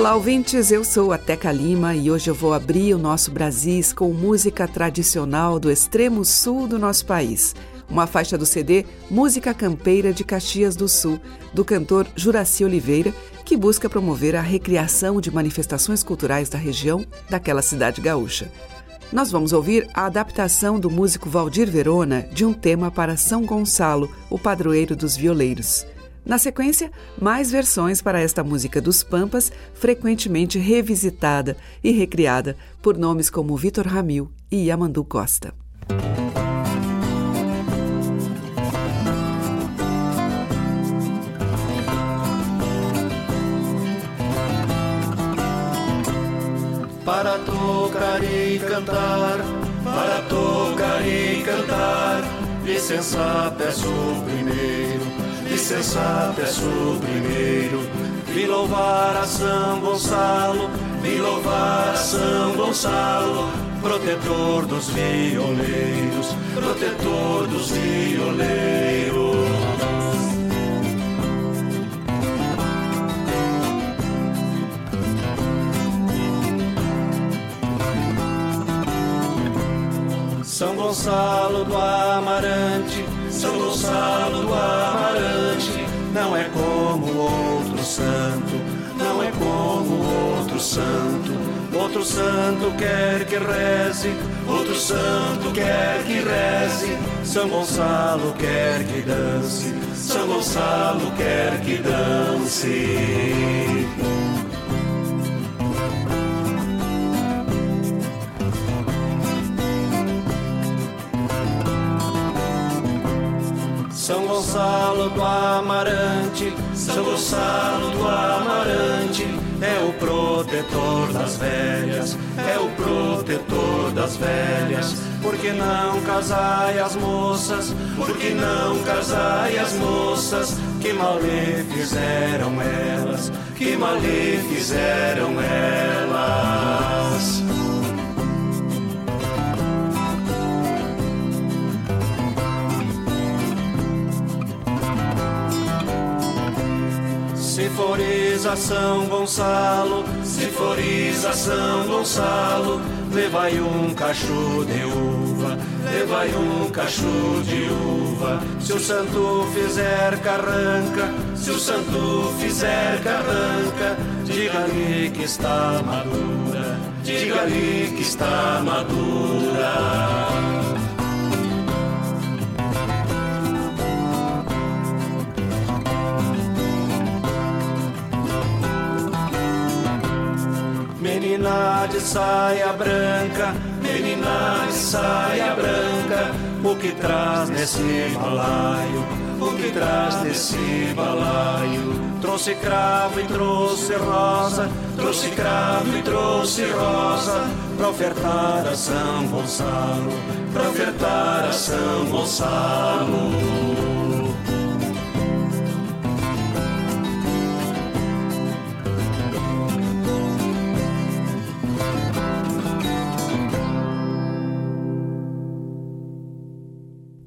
Olá, ouvintes. Eu sou a Teca Lima e hoje eu vou abrir o nosso Brasis com música tradicional do extremo sul do nosso país. Uma faixa do CD Música Campeira de Caxias do Sul, do cantor Juraci Oliveira, que busca promover a recriação de manifestações culturais da região daquela cidade gaúcha. Nós vamos ouvir a adaptação do músico Valdir Verona de um tema para São Gonçalo, o padroeiro dos violeiros. Na sequência, mais versões para esta música dos Pampas, frequentemente revisitada e recriada por nomes como Vitor Ramil e Yamandu Costa. Para tocar e cantar, para tocar e cantar, licença peço primeiro licença peço primeiro Vi louvar a São Gonçalo Vi louvar a São Gonçalo. Protetor dos violeiros Protetor dos violeiros. São Gonçalo do Amarante são Gonçalo do Amarante não é como outro santo, não é como outro santo. Outro santo quer que reze, outro santo quer que reze. São Gonçalo quer que dance, São Gonçalo quer que dance. Gonçalo do Amarante, São Gonçalo do Amarante, é o protetor das velhas, é o protetor das velhas. Por que não casai as moças? Por que não casai as moças? Que mal lhe fizeram elas? Que mal lhe fizeram elas? Se foriza São Gonçalo, se foriza São Gonçalo, levai um cacho de uva, levai um cacho de uva. Se o santo fizer carranca, se o santo fizer carranca, diga-lhe que está madura, diga-lhe que está madura. Menina de saia branca, menina de saia branca, o que traz nesse balaio, o que traz nesse balaio? Trouxe cravo e trouxe rosa, trouxe cravo e trouxe rosa, pra ofertar a São Gonçalo, pra ofertar a São Gonçalo.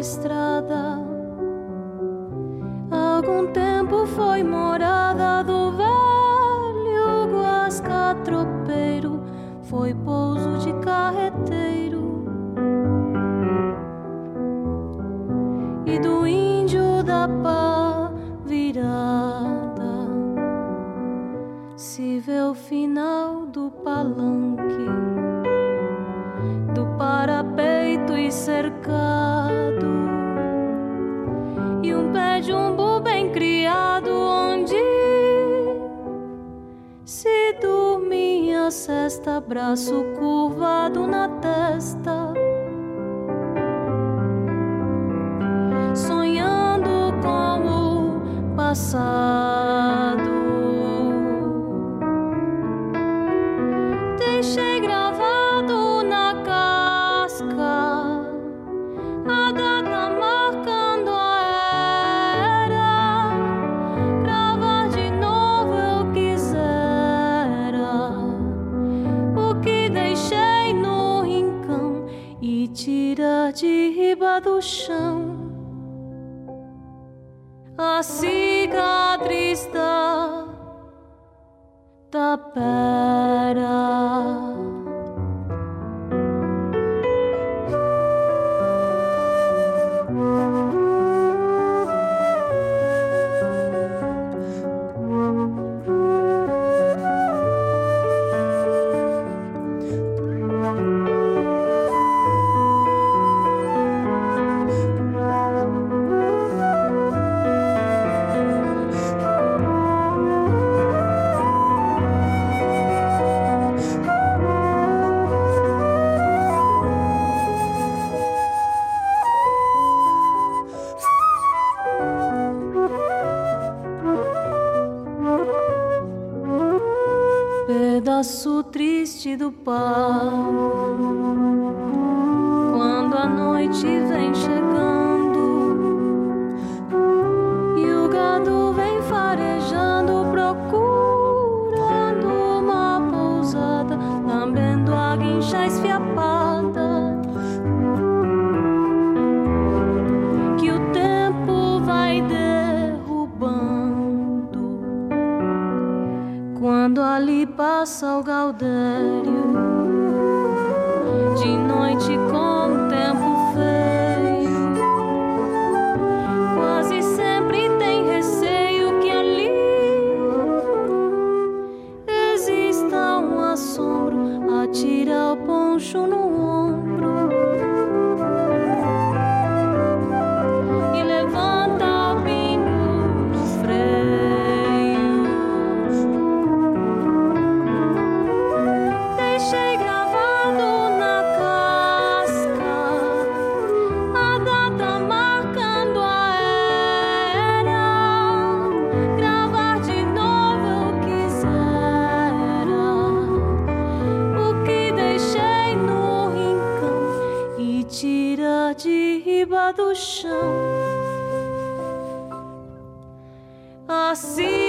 estrada. Algum tempo foi morada do velho Guasca tropeiro, foi pouso de carreteiro. E do índio da pá virada se vê o final do palanque, do parapeito e cercado. criado onde se dormia cesta, braço curvado na testa. Sonhando com o. chão a cicatriz da tapera. quando a noite vem. assim.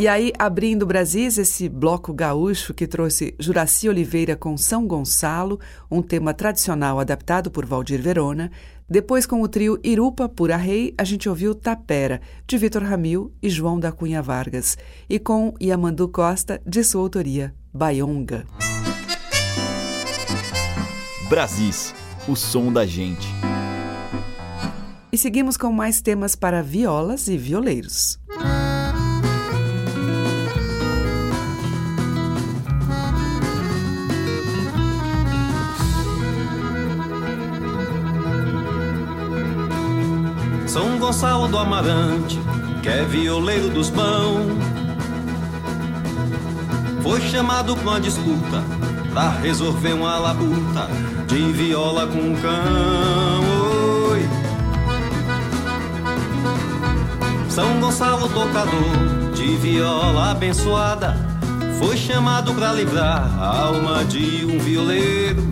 E aí, abrindo Brasis, esse bloco gaúcho que trouxe Juraci Oliveira com São Gonçalo, um tema tradicional adaptado por Valdir Verona. Depois, com o trio Irupa Pura Rei, a gente ouviu Tapera, de Vitor Ramil e João da Cunha Vargas. E com Yamandu Costa, de sua autoria, Baionga. Brasis, o som da gente. E seguimos com mais temas para violas e violeiros. Gonçalo do Amarante, que é violeiro dos bão. Foi chamado pra uma disputa, pra resolver uma labuta de viola com cão. Oi. São Gonçalo tocador de viola abençoada, foi chamado pra livrar a alma de um violeiro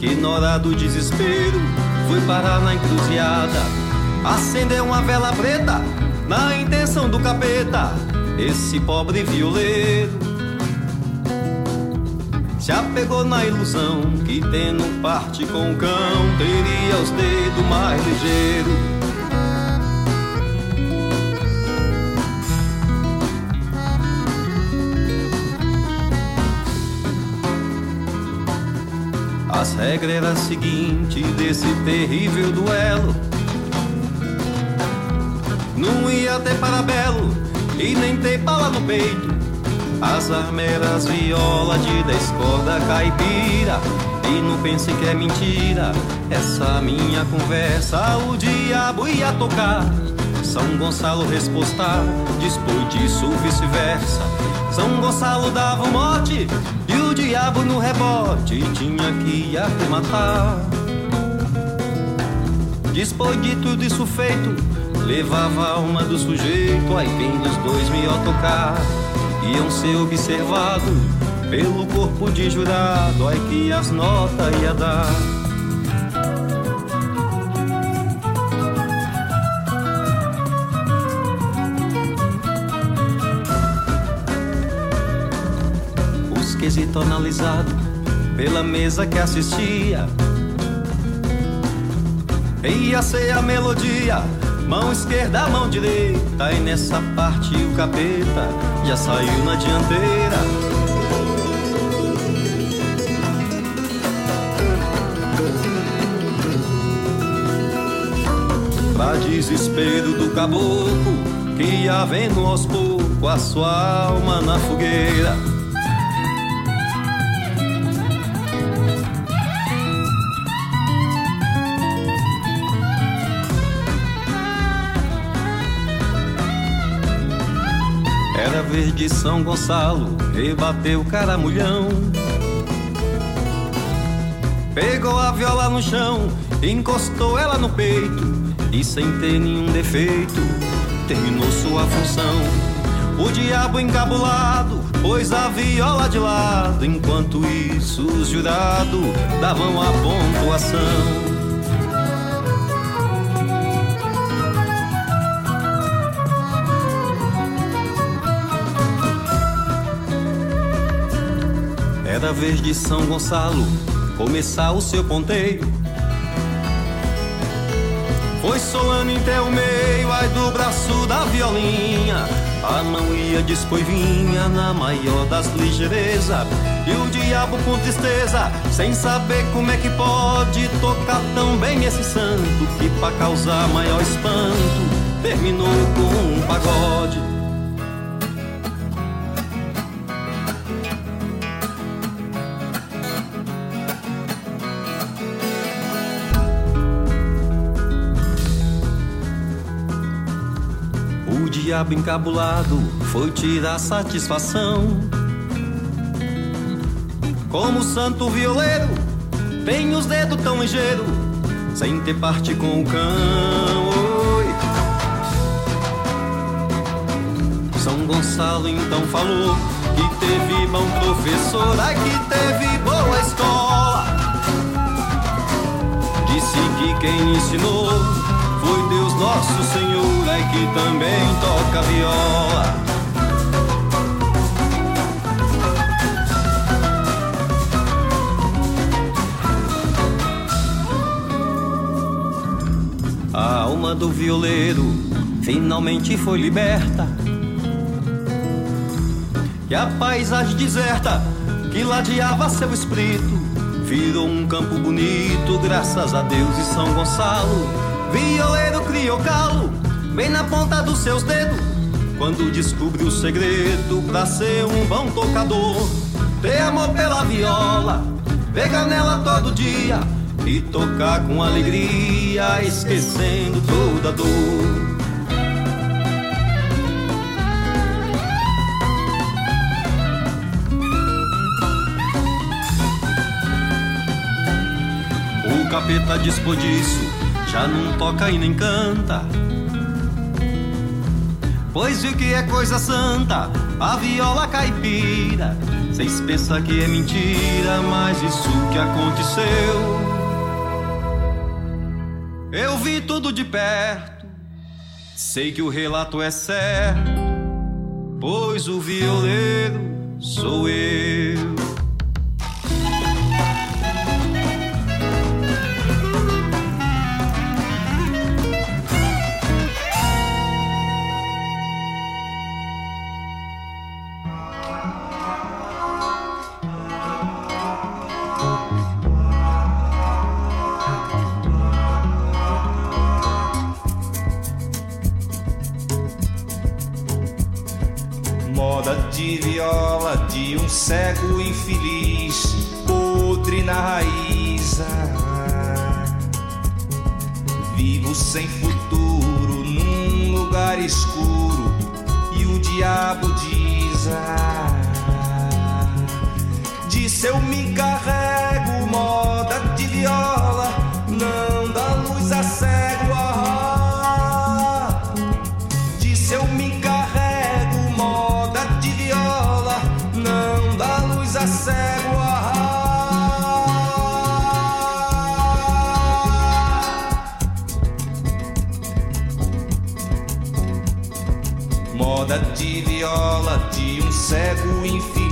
que, na hora do desespero, foi parar na encruzilhada acendeu uma vela preta na intenção do capeta. Esse pobre violeiro se apegou na ilusão que tendo parte com o cão teria os dedos mais ligeiros. As regras eram seguintes desse terrível duelo não ia ter parabelo e nem ter bala no peito. As armeiras viola de dez corda caipira. E não pense que é mentira essa minha conversa. O diabo ia tocar, São Gonçalo respostar. Depois disso, vice-versa. São Gonçalo dava um mote e o diabo no rebote tinha que arrematar. Depois de tudo isso feito, Levava a alma do sujeito, aí vem os dois me tocar. Iam ser observado pelo corpo de jurado, aí que as notas ia dar. Os quesitos analisados pela mesa que assistia. Ia ser a melodia Mão esquerda, mão direita, e nessa parte o capeta já saiu na dianteira. Pra desespero do caboclo, que ia vendo aos poucos a sua alma na fogueira. Vez de São Gonçalo, rebateu caramulhão. Pegou a viola no chão, encostou ela no peito e sem ter nenhum defeito, terminou sua função. O diabo encabulado pôs a viola de lado, enquanto isso os jurados davam a pontuação. Era vez de São Gonçalo começar o seu ponteio. Foi solano até o meio, ai do braço da violinha. A mão ia depois vinha na maior das ligeirezas. E o diabo com tristeza, sem saber como é que pode tocar tão bem esse santo, que pra causar maior espanto, terminou com um pagode. Diabo encabulado foi tirar satisfação. Como santo violeiro, tem os dedos tão ligeiros, sem ter parte com o cão. Oi. São Gonçalo então falou que teve bom professor, que teve boa escola. Disse que quem ensinou foi Deus nosso Senhor é que também toca viola. A alma do violeiro finalmente foi liberta. E a paisagem deserta que ladeava seu espírito virou um campo bonito, graças a Deus e São Gonçalo. Violeiro criou calo, bem na ponta dos seus dedos, quando descobriu o segredo pra ser um bom tocador. Ter amor pela viola, pegar nela todo dia e tocar com alegria, esquecendo toda dor. O capeta dispôs disso, já não toca e nem canta. Pois o que é coisa santa, a viola caipira. Vocês pensam que é mentira, mas isso que aconteceu. Eu vi tudo de perto, sei que o relato é certo, pois o violeiro sou eu. Cego infeliz, podre na raiz. ah. Vivo sem futuro num lugar escuro e o diabo diz: ah, eu me carrego, moda de viola, não Moda de viola de um cego infeliz,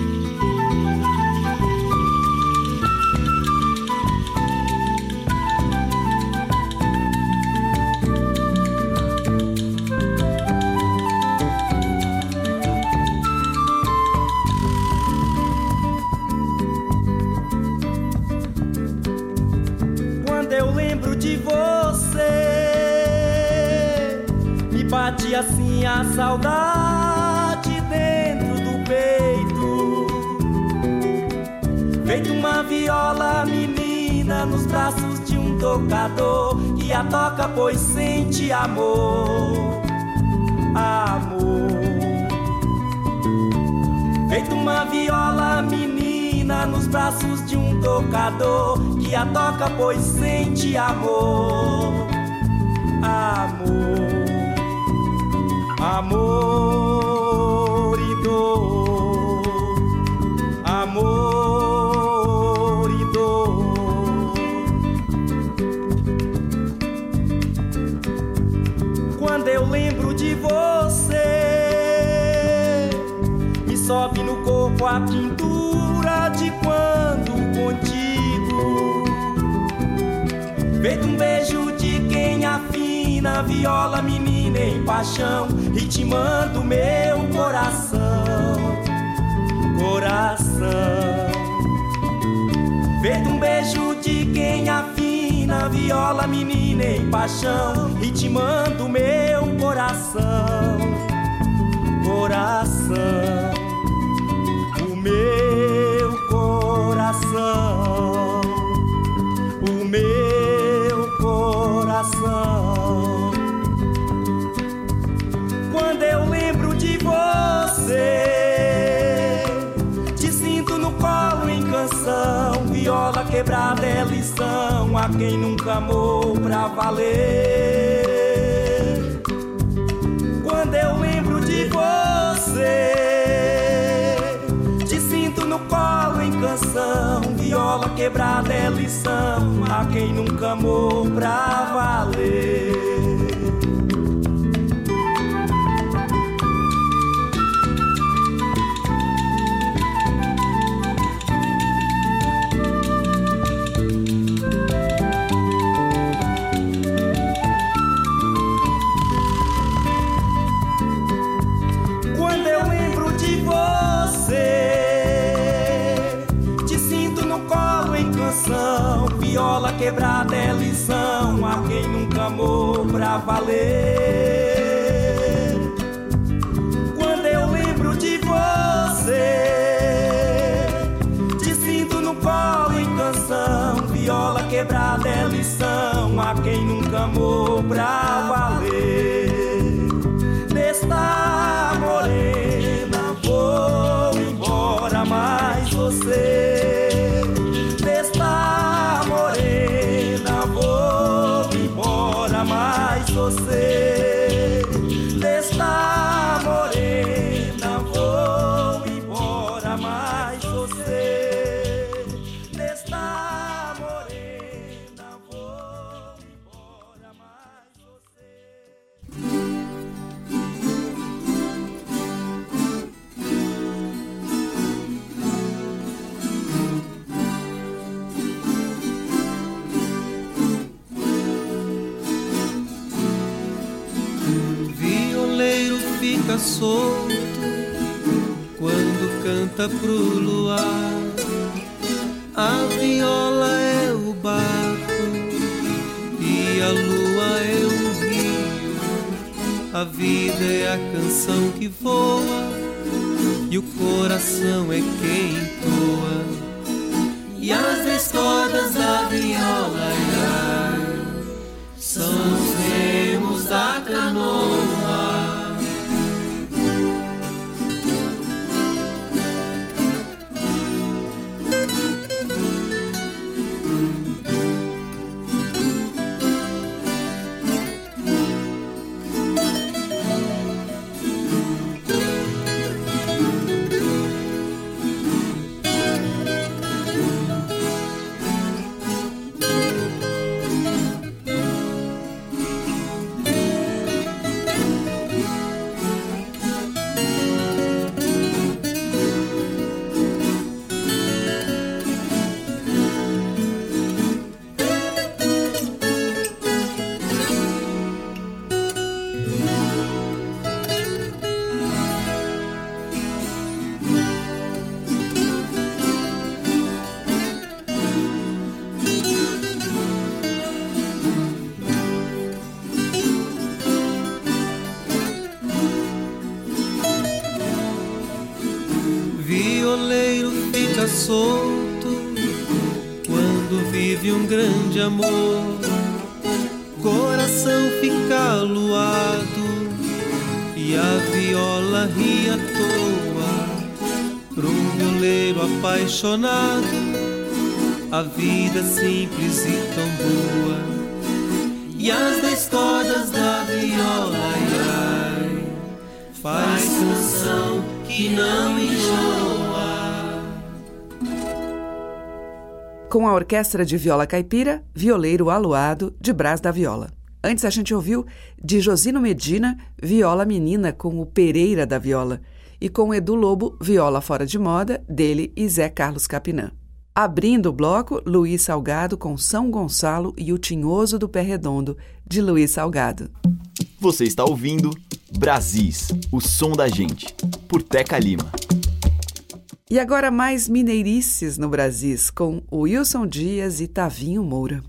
Bate assim a saudade dentro do peito. Feito uma viola menina nos braços de um tocador que a toca pois sente amor, amor. Feito uma viola menina nos braços de um tocador que a toca pois sente amor. Amor, amor e dor, amor e dor. Quando eu lembro de você, me sobe no corpo a pintura de quando contigo. Feito um beijo de quem afina viola, menina em paixão, ritmando meu coração, coração. Feito um beijo de quem afina viola, menina em paixão, ritmando meu coração, coração, o meu coração, quebrada é lição a quem nunca amou pra valer. Quando eu lembro de você, te sinto no colo em canção, viola quebrada é lição a quem nunca amou pra valer. Quebrada é lição a quem nunca amou pra valer. Quando eu lembro de você, te sinto no colo em canção. Viola quebrada é lição a quem nunca amou pra valer. A vida simples e tão boa. E as dez cordas da viola, ai, ai, faz canção que não enjoa. Com a orquestra de viola caipira, Violeiro Aluado, de Brás da Viola. Antes a gente ouviu de Josino Medina, Viola Menina com o Pereira da Viola e com Edu Lobo, Viola Fora de Moda, dele e Zé Carlos Capinã. Abrindo o bloco, Luiz Salgado com São Gonçalo e o Tinhoso do Pé Redondo, de Luiz Salgado. Você está ouvindo Brasis, o som da gente, por Teca Lima. E agora mais mineirices no Brasis, com Wilson Dias e Tavinho Moura.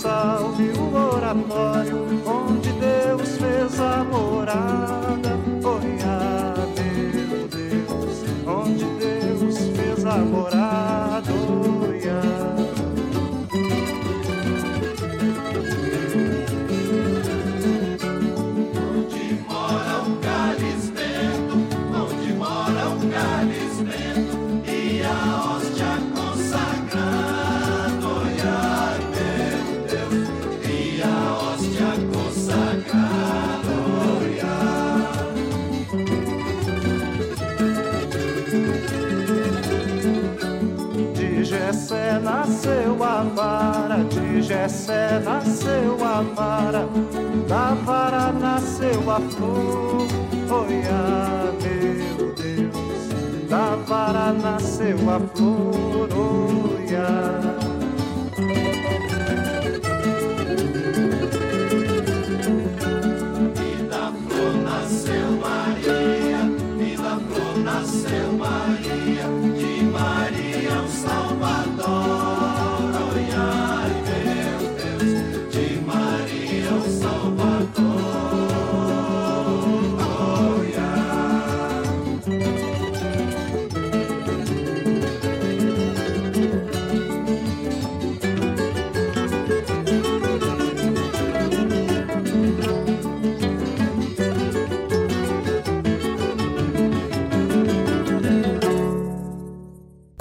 Salve o oratório, onde Deus fez a morada. Oi, meu Deus, onde Deus fez a morada. Nasceu a vara, de Jessé nasceu a vara, da vara nasceu a flor. Oi, ah, meu Deus, da vara nasceu a flor. Oi, ah.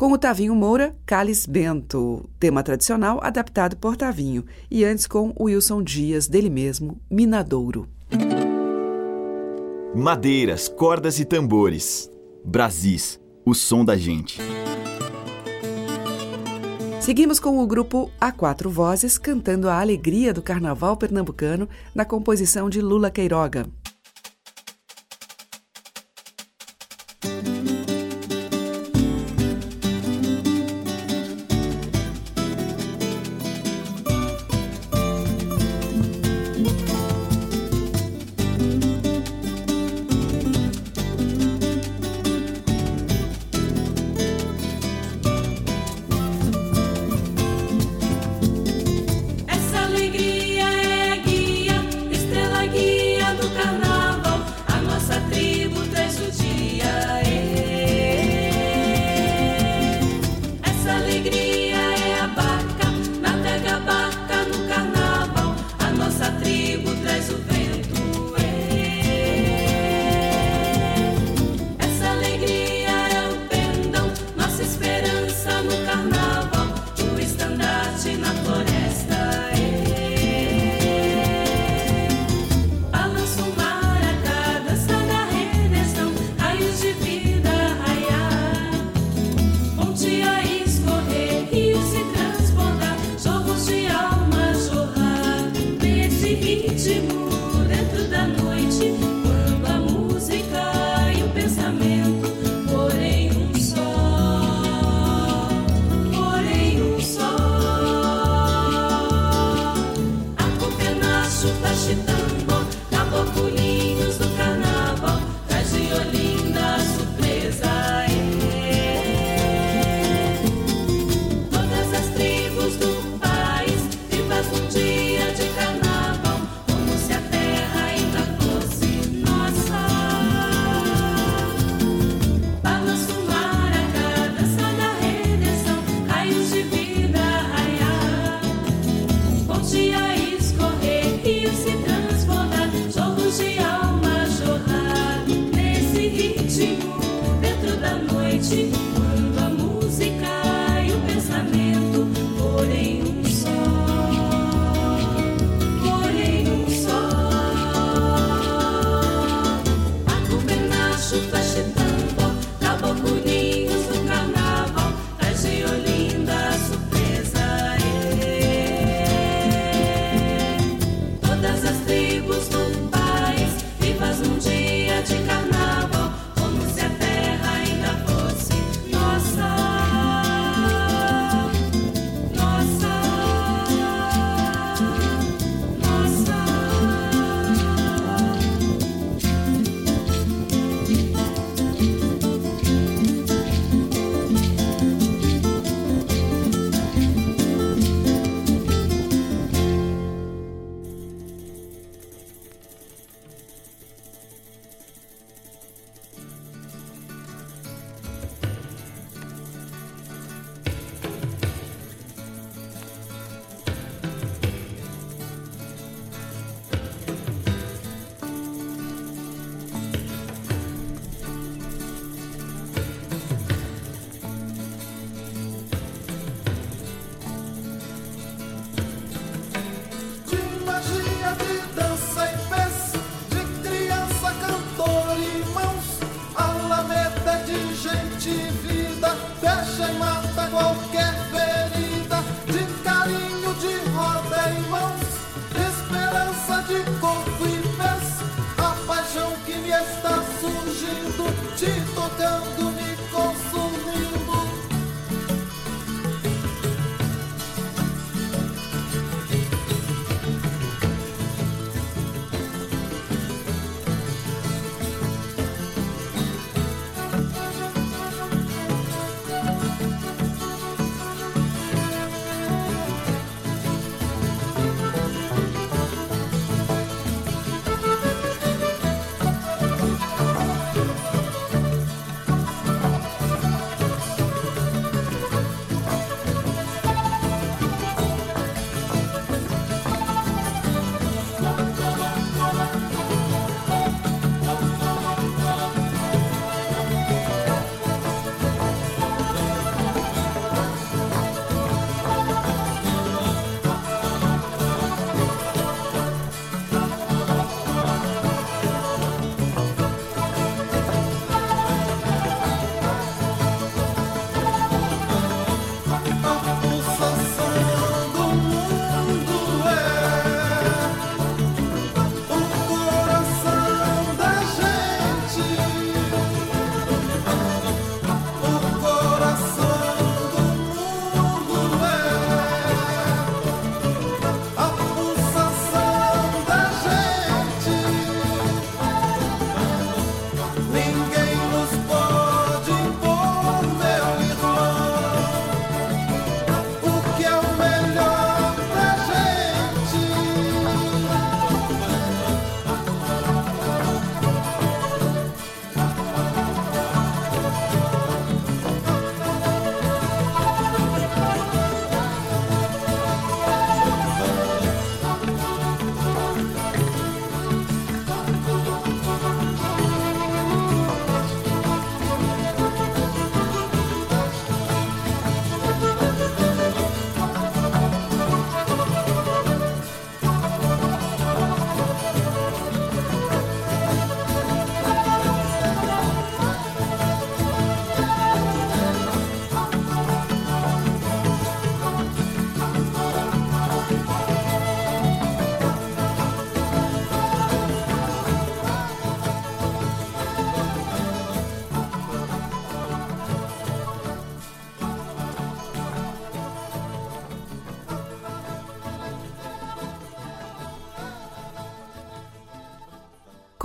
Com o Tavinho Moura, Cálice Bento, tema tradicional adaptado por Tavinho, e antes com Wilson Dias, dele mesmo, Minadouro. Madeiras, cordas e tambores. Brasis, o som da gente. Seguimos com o grupo A Quatro Vozes cantando a alegria do carnaval pernambucano na composição de Lula Queiroga.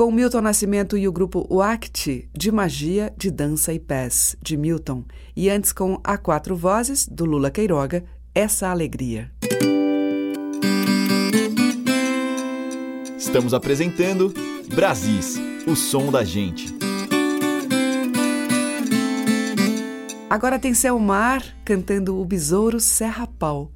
Com Milton Nascimento e o grupo Wact, de Magia, de Dança e Pés, de Milton. E antes com A Quatro Vozes, do Lula Queiroga, Essa Alegria. Estamos apresentando Brasis, o som da gente. Agora tem Selmar cantando o Besouro Serra Pau.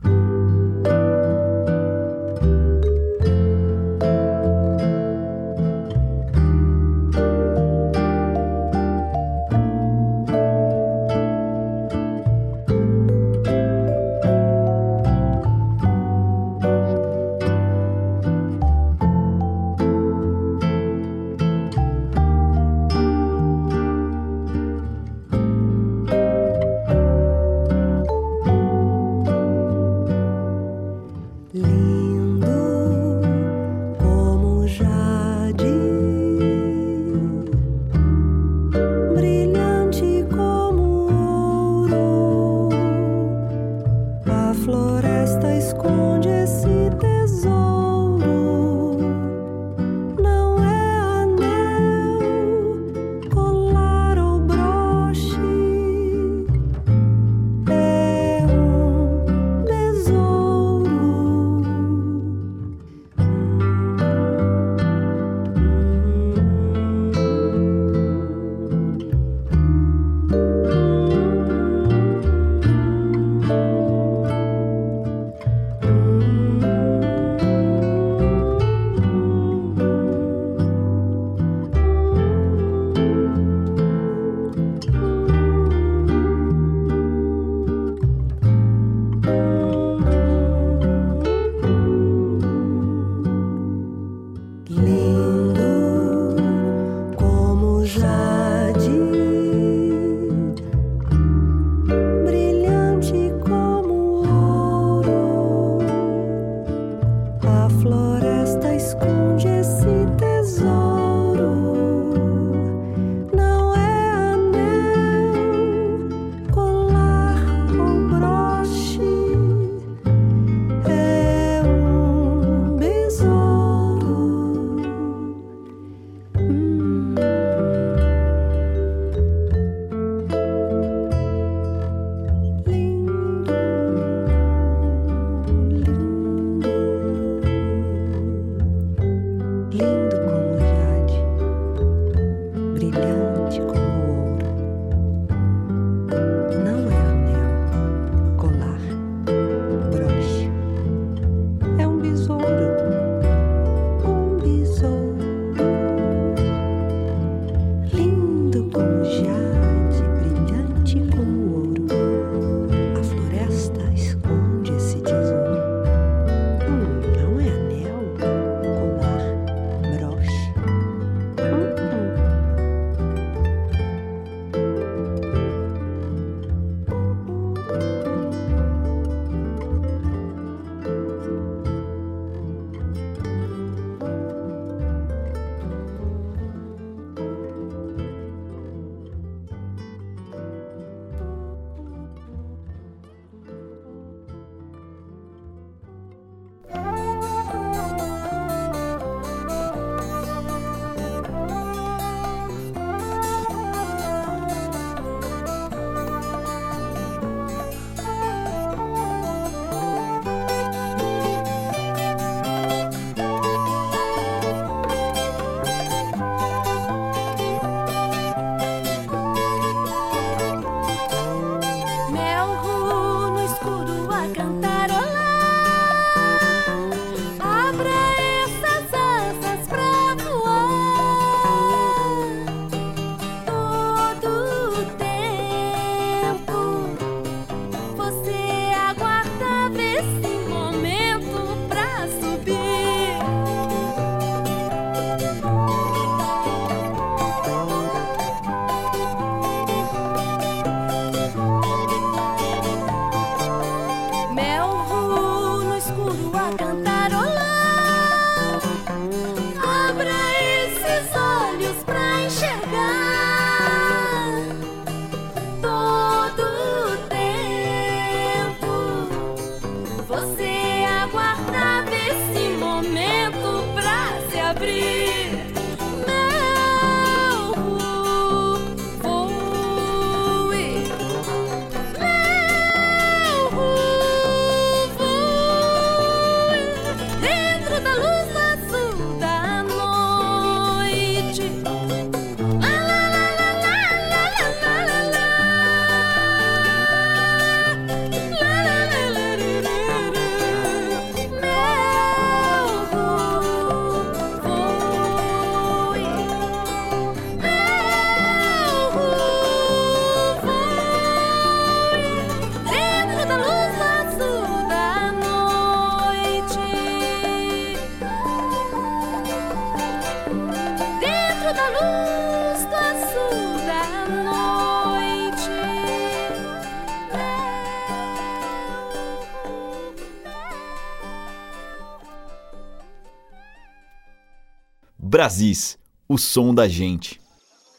Brasis, o som da gente.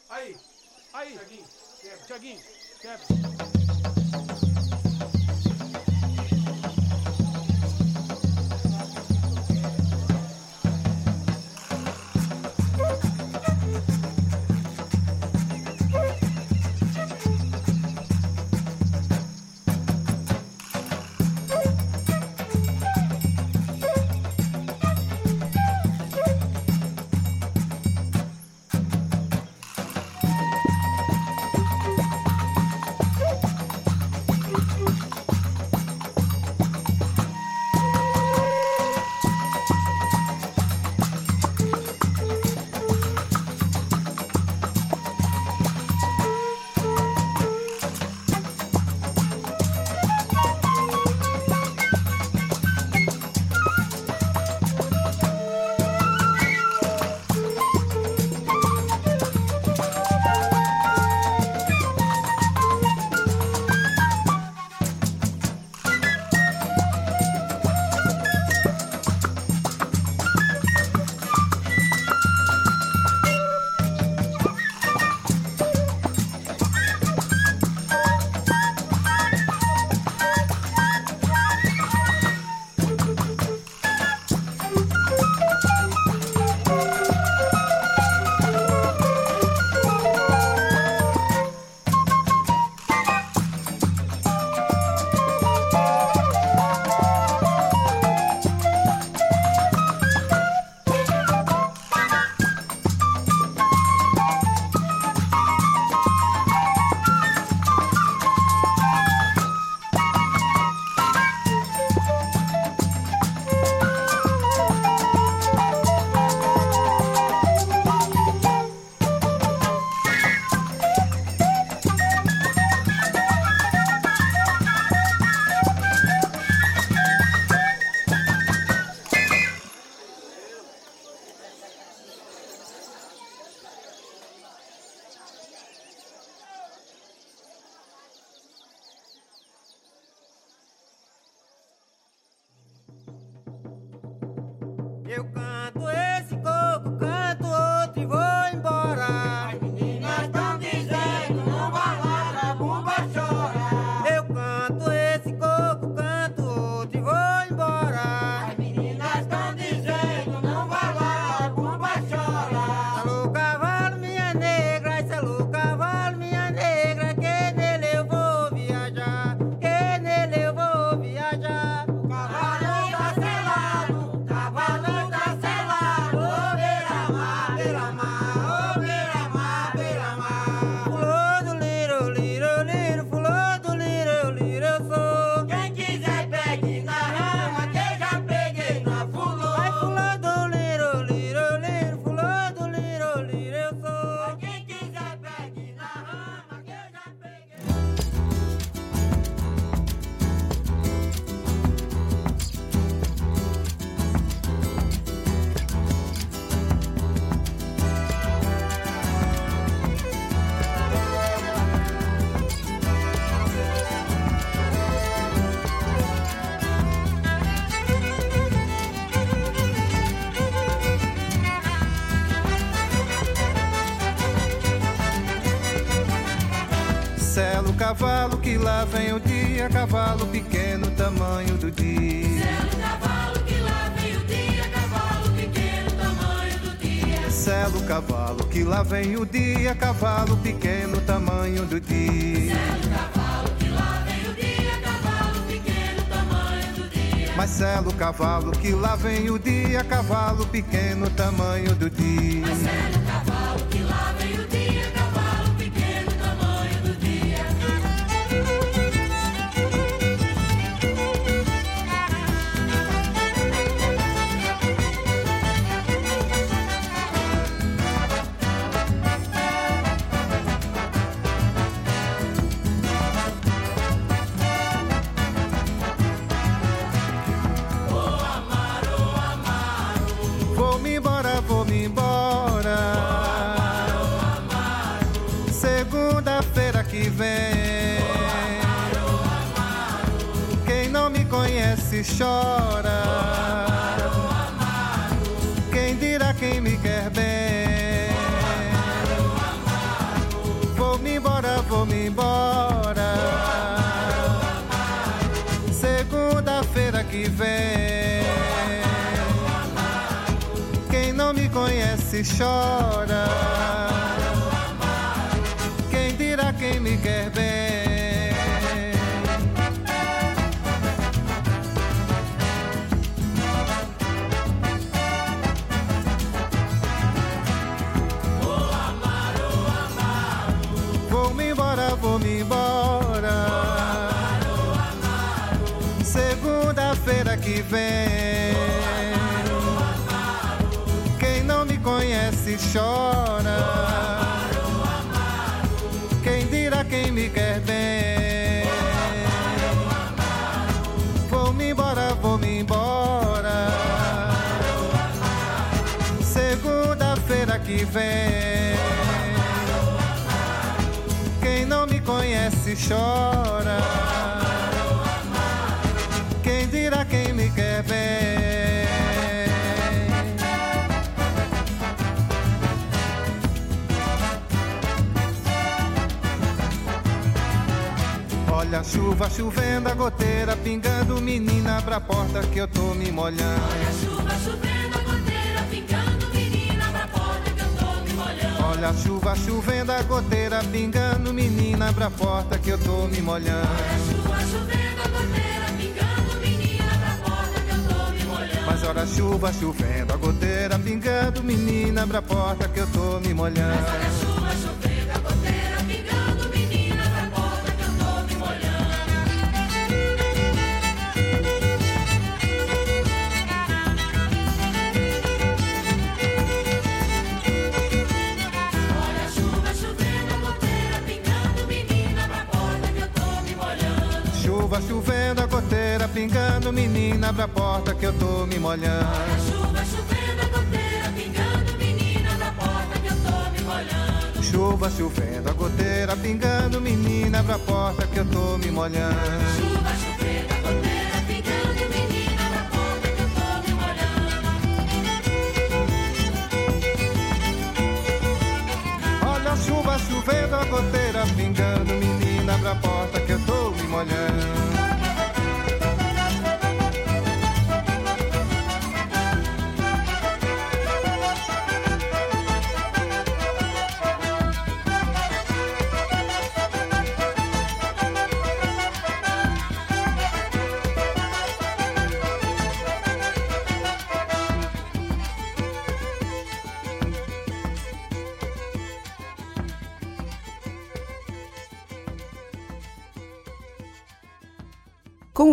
Aí, aí, Tiaguinho, Tiaguinho, quebra. Cavalo que lá vem o dia, cavalo pequeno, tamanho do dia. Cavalo que lá vem o dia, cavalo pequeno, tamanho do dia. Selo cavalo que lá vem o dia, cavalo pequeno, tamanho do dia. Cavalo que lá vem o dia, cavalo pequeno, tamanho do dia. Marcelo cavalo que lá vem o dia, cavalo pequeno, tamanho do dia. Quem não me conhece chora. Quem dirá quem me quer bem? Vou-me embora, vou-me embora. Segunda-feira que vem. Quem não me conhece chora. A chuva chovendo, a goteira pingando, menina, abra a porta que eu tô me molhando. Chuva chovendo, a goteira pingando, menina, pra porta que eu tô me molhando. Olha a chuva chovendo, a goteira pingando, menina, abra a porta que eu tô me molhando. Chuva chovendo, a goteira pingando, menina, pra porta que eu tô me molhando. Mas olha a chuva chovendo, a goteira pingando, menina, abra a porta que eu tô me molhando. Chuva chovendo, a goteira pingando, menina, abra a porta que eu tô me molhando. Chuva chovendo, a goteira pingando, menina, pra porta que eu tô me molhando. Chuva chovendo, a goteira pingando, menina, abra a porta que eu tô me molhando. Chuva chovendo, a goteira pingando, menina, porta que eu tô me molhando. Olha a chuva chovendo, a goteira pingando, menina, abra a porta que eu tô me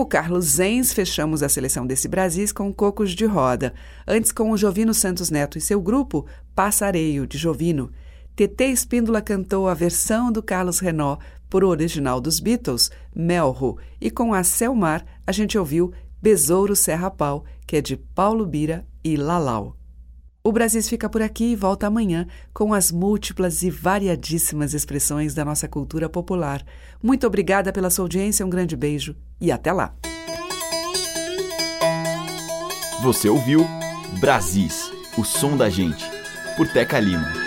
Carlos Zenz, fechamos a seleção desse Brasis com Cocos de Roda. Antes, com o Jovino Santos Neto e seu grupo, Passareio, de Jovino. TT Espíndola cantou a versão do Carlos Renault por original dos Beatles, Melro. E com a Selmar, a gente ouviu Besouro Serra Pau, que é de Paulo Bira e Lalau. O Brasis fica por aqui e volta amanhã com as múltiplas e variadíssimas expressões da nossa cultura popular. Muito obrigada pela sua audiência, um grande beijo e até lá. Você ouviu Brasis, o som da gente, por Teca Lima.